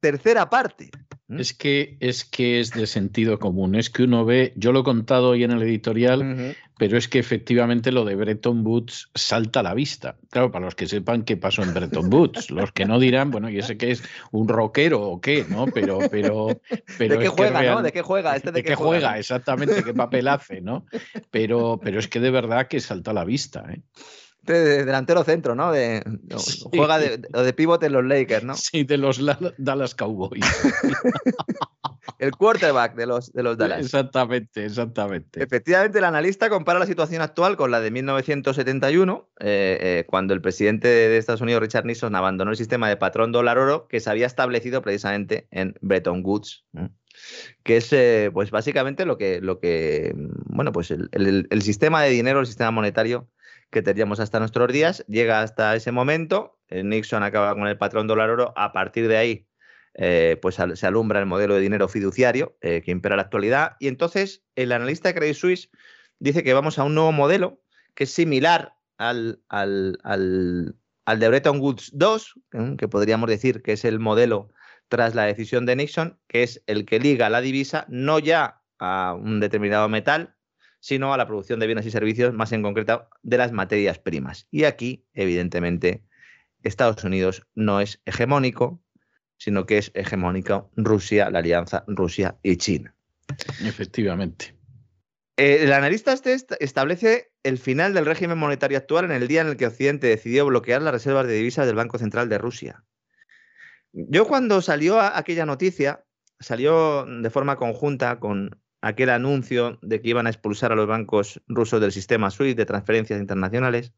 tercera parte. Es que, es que es de sentido común. Es que uno ve, yo lo he contado hoy en el editorial, pero es que efectivamente lo de Bretton Woods salta a la vista. Claro, para los que sepan qué pasó en Bretton Woods, <laughs> los que no dirán, bueno, y ese que es un rockero o qué, ¿no? Pero, pero, <laughs> pero ¿De qué juega, no? ¿De qué juega? Este de, qué, juega? exactamente, qué papel hace, ¿no? Pero, pero es que de verdad que salta a la vista, ¿eh? De delantero centro, ¿no? De, Juega de, de pivote en los Lakers, ¿no? Sí, de los Dallas Cowboys. <laughs> el quarterback de los, de los Dallas. Exactamente, exactamente. Efectivamente, el analista compara la situación actual con la de 1971, eh, eh, cuando el presidente de Estados Unidos, Richard Nixon, abandonó el sistema de patrón dólar-oro que se había establecido precisamente en Bretton Woods. que es eh, pues básicamente lo que, lo que bueno, pues el, el sistema de dinero, el sistema monetario que teníamos hasta nuestros días. Llega hasta ese momento, eh, Nixon acaba con el patrón dólar oro, a partir de ahí eh, pues se alumbra el modelo de dinero fiduciario eh, que impera la actualidad y entonces el analista de Credit Suisse dice que vamos a un nuevo modelo que es similar al, al, al, de Bretton Woods 2, que podríamos decir que es el modelo tras la decisión de Nixon, que es el que liga la divisa no ya a un determinado metal, sino a la producción de bienes y servicios, más en concreto de las materias primas. Y aquí, evidentemente, Estados Unidos no es hegemónico, sino que es hegemónico Rusia, la alianza Rusia y China. Efectivamente. Eh, el analista este establece el final del régimen monetario actual en el día en el que Occidente decidió bloquear las reservas de divisas del Banco Central de Rusia. Yo cuando salió aquella noticia, salió de forma conjunta con aquel anuncio de que iban a expulsar a los bancos rusos del sistema SWIFT de transferencias internacionales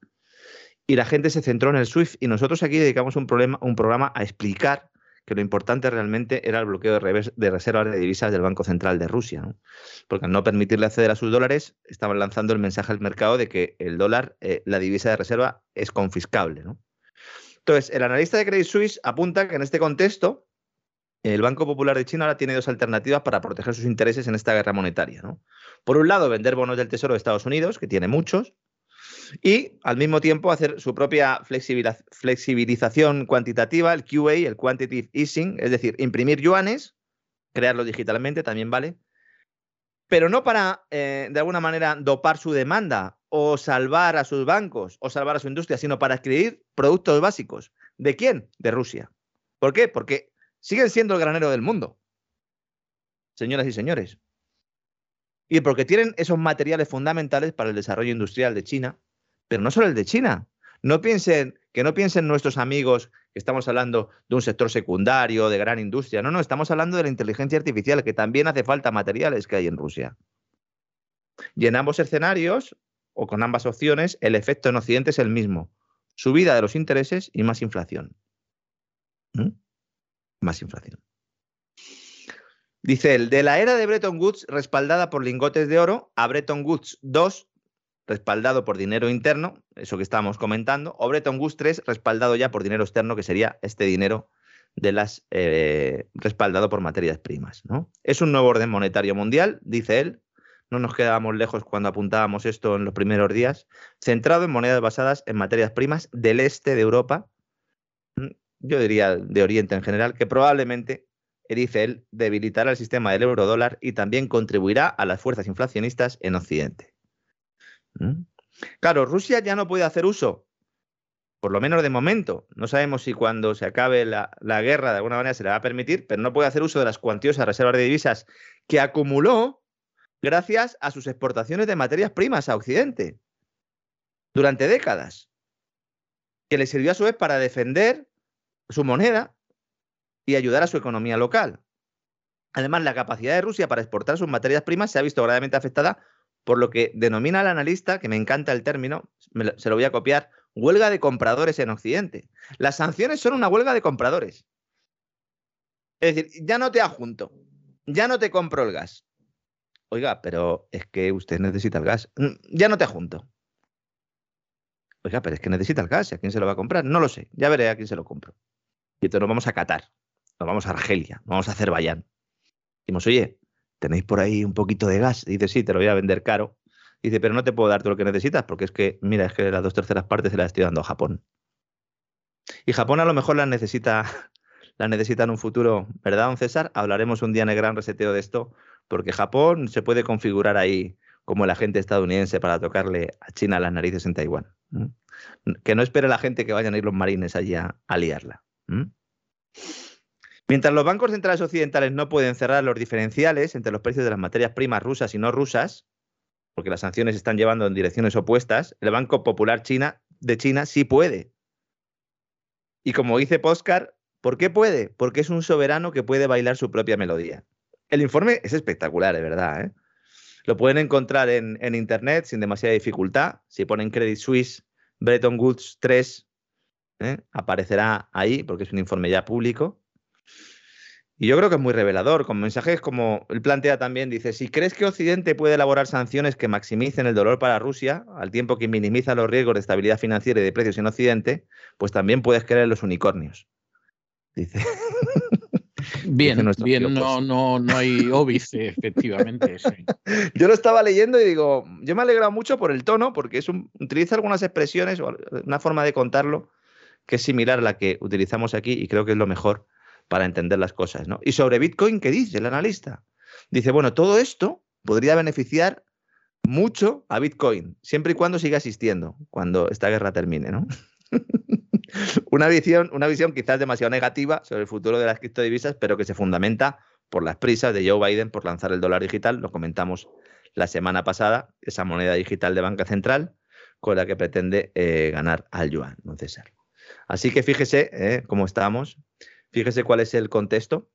y la gente se centró en el SWIFT y nosotros aquí dedicamos un, problema, un programa a explicar que lo importante realmente era el bloqueo de, reservas de divisas del Banco Central de Rusia, porque al no permitirle acceder a sus dólares, estaban lanzando el mensaje al mercado de que el dólar, eh, la divisa de reserva, es confiscable. Entonces, el analista de Credit Suisse apunta que en este contexto, el Banco Popular de China ahora tiene dos alternativas para proteger sus intereses en esta guerra monetaria. ¿no? Por un lado, vender bonos del Tesoro de Estados Unidos, que tiene muchos, y al mismo tiempo hacer su propia flexibilización cuantitativa, el QA, el Quantitative Easing, es decir, imprimir yuanes, crearlos digitalmente, también vale, pero no para, eh, de alguna manera, dopar su demanda o salvar a sus bancos o salvar a su industria, sino para adquirir productos básicos. ¿De quién? De Rusia. ¿Por qué? Porque siguen siendo el granero del mundo, señoras y señores. Y porque tienen esos materiales fundamentales para el desarrollo industrial de China, pero no solo el de China. No piensen, que no piensen nuestros amigos que estamos hablando de un sector secundario, de gran industria. No, no, estamos hablando de la inteligencia artificial, que también hace falta materiales que hay en Rusia. Y en ambos escenarios, o con ambas opciones, el efecto en Occidente es el mismo. Subida de los intereses y más inflación. ¿Mm? Más inflación. Dice él, de la era de Bretton Woods respaldada por lingotes de oro a Bretton Woods 2 respaldado por dinero interno, eso que estábamos comentando, o Bretton Woods 3 respaldado ya por dinero externo, que sería este dinero de las eh, respaldado por materias primas. ¿no? Es un nuevo orden monetario mundial, dice él, no nos quedábamos lejos cuando apuntábamos esto en los primeros días, centrado en monedas basadas en materias primas del este de Europa, yo diría de Oriente en general, que probablemente, dice él, debilitará el sistema del euro dólar y también contribuirá a las fuerzas inflacionistas en Occidente. ¿Mm? Claro, Rusia ya no puede hacer uso, por lo menos de momento. No sabemos si cuando se acabe la, la, guerra de alguna manera se le va a permitir, pero no puede hacer uso de las cuantiosas reservas de divisas que acumuló gracias a sus exportaciones de materias primas a Occidente durante décadas, que le sirvió a su vez para defender su moneda y ayudar a su economía local. Además, la capacidad de Rusia para exportar sus materias primas se ha visto gravemente afectada por lo que denomina el analista, que me encanta el término, se lo voy a copiar, huelga de compradores en Occidente. Las sanciones son una huelga de compradores. Es decir, ya no te adjunto, ya no te compro el gas, Oiga, pero es que usted necesita el gas. Mm, ya no te junto. Oiga, pero es que necesita el gas. ¿Y a quién se lo va a comprar? No lo sé. Ya veré a quién se lo compro. Y entonces nos vamos a Qatar. Nos vamos a Argelia. Nos vamos a Azerbaiyán. Decimos, oye, ¿tenéis por ahí un poquito de gas? dice, sí, te lo voy a vender caro. dice, pero no te puedo dar lo que necesitas porque es que, mira, es que las dos terceras partes se las estoy dando a Japón. Y Japón a lo mejor las necesita, <laughs> las necesita en un futuro, ¿verdad, don César? Hablaremos un día en el gran reseteo de esto porque Japón se puede configurar ahí como el agente estadounidense para tocarle a China las narices en Taiwán. Que no espere la gente que vayan a ir los marines allí a, liarla. Mientras los bancos centrales occidentales no pueden cerrar los diferenciales entre los precios de las materias primas rusas y no rusas, porque las sanciones están llevando en direcciones opuestas, el Banco Popular China, de China sí puede. Y como dice Poscar, ¿por qué puede? Porque es un soberano que puede bailar su propia melodía. El informe es espectacular, de verdad. ¿eh? Lo pueden encontrar en, internet sin demasiada dificultad. Si ponen Credit Suisse Bretton Woods 3, ¿eh? aparecerá ahí porque es un informe ya público. Y yo creo que es muy revelador, con mensajes como él plantea también, dice, si crees que Occidente puede elaborar sanciones que maximicen el dolor para Rusia, al tiempo que minimiza los riesgos de estabilidad financiera y de precios en Occidente, pues también puedes creer en los unicornios. Dice. <laughs> Bien, bien, no, no, no hay óbice, efectivamente. <laughs> Yo lo estaba leyendo y digo, yo me he alegrado mucho por el tono, porque es un, utiliza algunas expresiones o una forma de contarlo que es similar a la que utilizamos aquí y creo que es lo mejor para entender las cosas. ¿no? Y sobre Bitcoin, ¿qué dice el analista? Dice, bueno, todo esto podría beneficiar mucho a Bitcoin, siempre y cuando siga existiendo, cuando esta guerra termine, ¿no? <laughs> una, visión, una visión quizás demasiado negativa sobre el futuro de las criptodivisas, pero que se fundamenta por las prisas de Joe Biden por lanzar el dólar digital. Lo comentamos la semana pasada, esa moneda digital de banca central con la que pretende eh, ganar al yuan, no César. Así que fíjese eh, cómo estamos, fíjese cuál es el contexto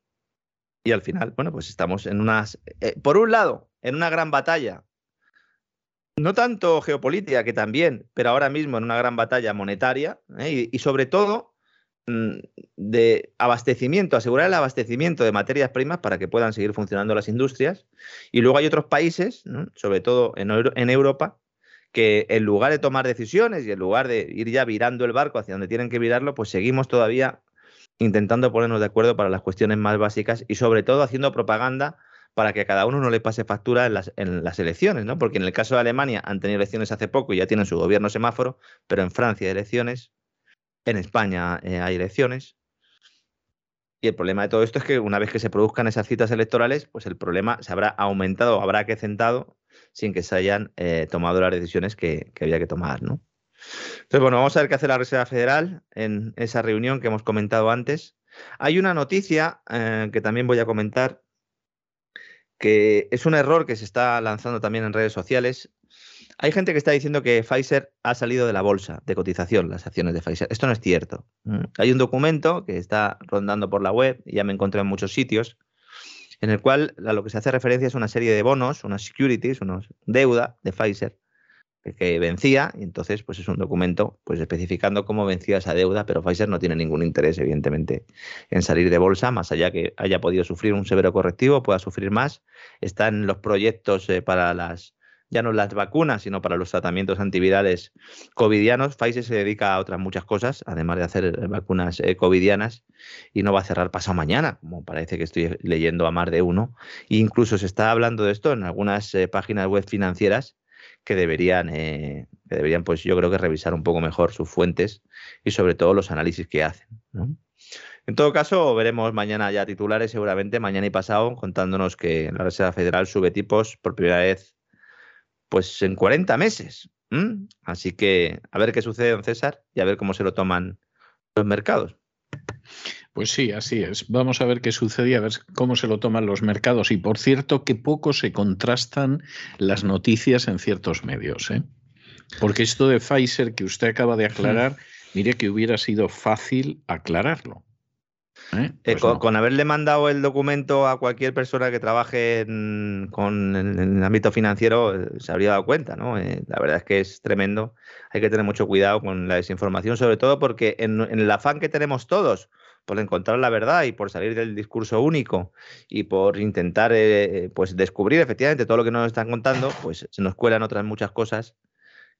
y al final, bueno, pues estamos en unas, eh, por un lado, en una gran batalla no tanto geopolítica, que también, pero ahora mismo en una gran batalla monetaria ¿eh? y, sobre todo mm, de abastecimiento, asegurar el abastecimiento de materias primas para que puedan seguir funcionando las industrias. Y luego hay otros países, sobre todo en, en, Europa, que en lugar de tomar decisiones y en lugar de ir ya virando el barco hacia donde tienen que virarlo, pues seguimos todavía intentando ponernos de acuerdo para las cuestiones más básicas y sobre todo haciendo propaganda para que a cada uno no le pase factura en las, elecciones, ¿no? Porque en el caso de Alemania han tenido elecciones hace poco y ya tienen su gobierno semáforo, pero en Francia hay elecciones, en España eh, hay elecciones. Y el problema de todo esto es que una vez que se produzcan esas citas electorales, pues el problema se habrá aumentado, habrá acrecentado sin que se hayan eh, tomado las decisiones que, había que tomar, ¿no? Entonces, bueno, vamos a ver qué hace la Reserva Federal en esa reunión que hemos comentado antes. Hay una noticia eh, que también voy a comentar que es un error que se está lanzando también en redes sociales. Hay gente que está diciendo que Pfizer ha salido de la bolsa de cotización, las acciones de Pfizer. Esto no es cierto. Mm, hay un documento que está rondando por la web, ya me encontré en muchos sitios, en el cual a lo que se hace referencia es una serie de bonos, unas securities, unos deuda de Pfizer, que vencía, y entonces pues es un documento pues especificando cómo vencía esa deuda, pero Pfizer no tiene ningún interés, evidentemente, en salir de bolsa, más allá que haya podido sufrir un severo correctivo, pueda sufrir más. Están los proyectos eh, para las, ya no las vacunas, sino para los tratamientos antivirales covidianos. Pfizer se dedica a otras muchas cosas, además de hacer vacunas eh, covidianas, y no va a cerrar pasado mañana, como parece que estoy leyendo a más de uno. E incluso se está hablando de esto en algunas eh, páginas web financieras que deberían, eh, que deberían, pues yo creo que revisar un poco mejor sus fuentes y sobre todo los análisis que hacen. En todo caso, veremos mañana ya titulares, seguramente mañana y pasado, contándonos que la Reserva Federal sube tipos por primera vez pues en 40 meses. Así que a ver qué sucede, don César, y a ver cómo se lo toman los mercados. Pues sí, así es. Vamos a ver qué sucede y a ver cómo se lo toman los mercados. Y por cierto, que poco se contrastan las noticias en ciertos medios. ¿eh? Porque esto de Pfizer que usted acaba de aclarar, <laughs> mire que hubiera sido fácil aclararlo. ¿Eh? Eh, pues con, haberle mandado el documento a cualquier persona que trabaje en, con, el ámbito financiero, se habría dado cuenta. ¿no? la verdad es que es tremendo. Hay que tener mucho cuidado con la desinformación, sobre todo porque en el afán que tenemos todos por encontrar la verdad y por salir del discurso único y por intentar eh, pues descubrir efectivamente todo lo que nos están contando, pues se nos cuelan otras muchas cosas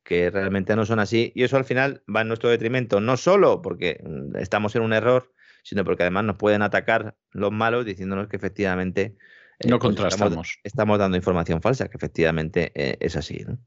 que realmente no son así y eso al final va en nuestro detrimento, no solo porque mm, estamos en un error, sino porque además nos pueden atacar los malos diciéndonos que efectivamente eh, no pues contrastamos. estamos, dando información falsa, que efectivamente eh, es así. ¿no?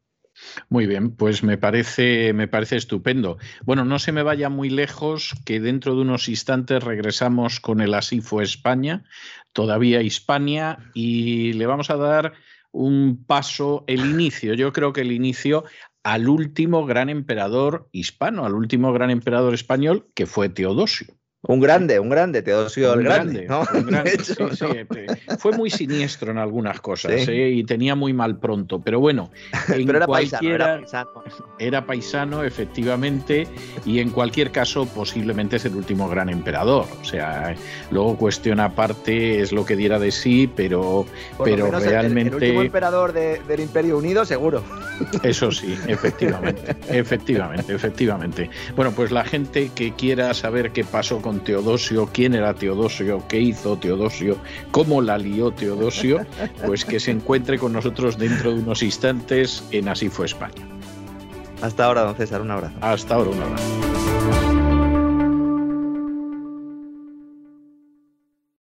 Muy bien, pues me parece, me parece estupendo. Bueno, no se me vaya muy lejos, que dentro de unos instantes regresamos con el Así fue España, todavía Hispania, y le vamos a dar un paso, el inicio, yo creo que el inicio al último gran emperador hispano, al último gran emperador español, que fue Teodosio. Un grande, un grande, Teodosio el Grande. <laughs> Fue muy siniestro en algunas cosas ¿eh? y tenía muy mal pronto, pero bueno, <laughs> en era, cualquiera, paisano, era, paisano, efectivamente, y en cualquier caso posiblemente es el último gran emperador. O sea, luego cuestión aparte es lo que diera de sí, pero, pero realmente... El, último emperador del Imperio Unido, seguro. <laughs> Eso sí, efectivamente, efectivamente, efectivamente. Bueno, pues la gente que quiera saber qué pasó con Teodosio, quién era Teodosio, qué hizo Teodosio, cómo la lió Teodosio, <laughs> pues que se encuentre con nosotros dentro de unos instantes en Así fue España. Hasta ahora, don César, un abrazo. Hasta ahora, un abrazo.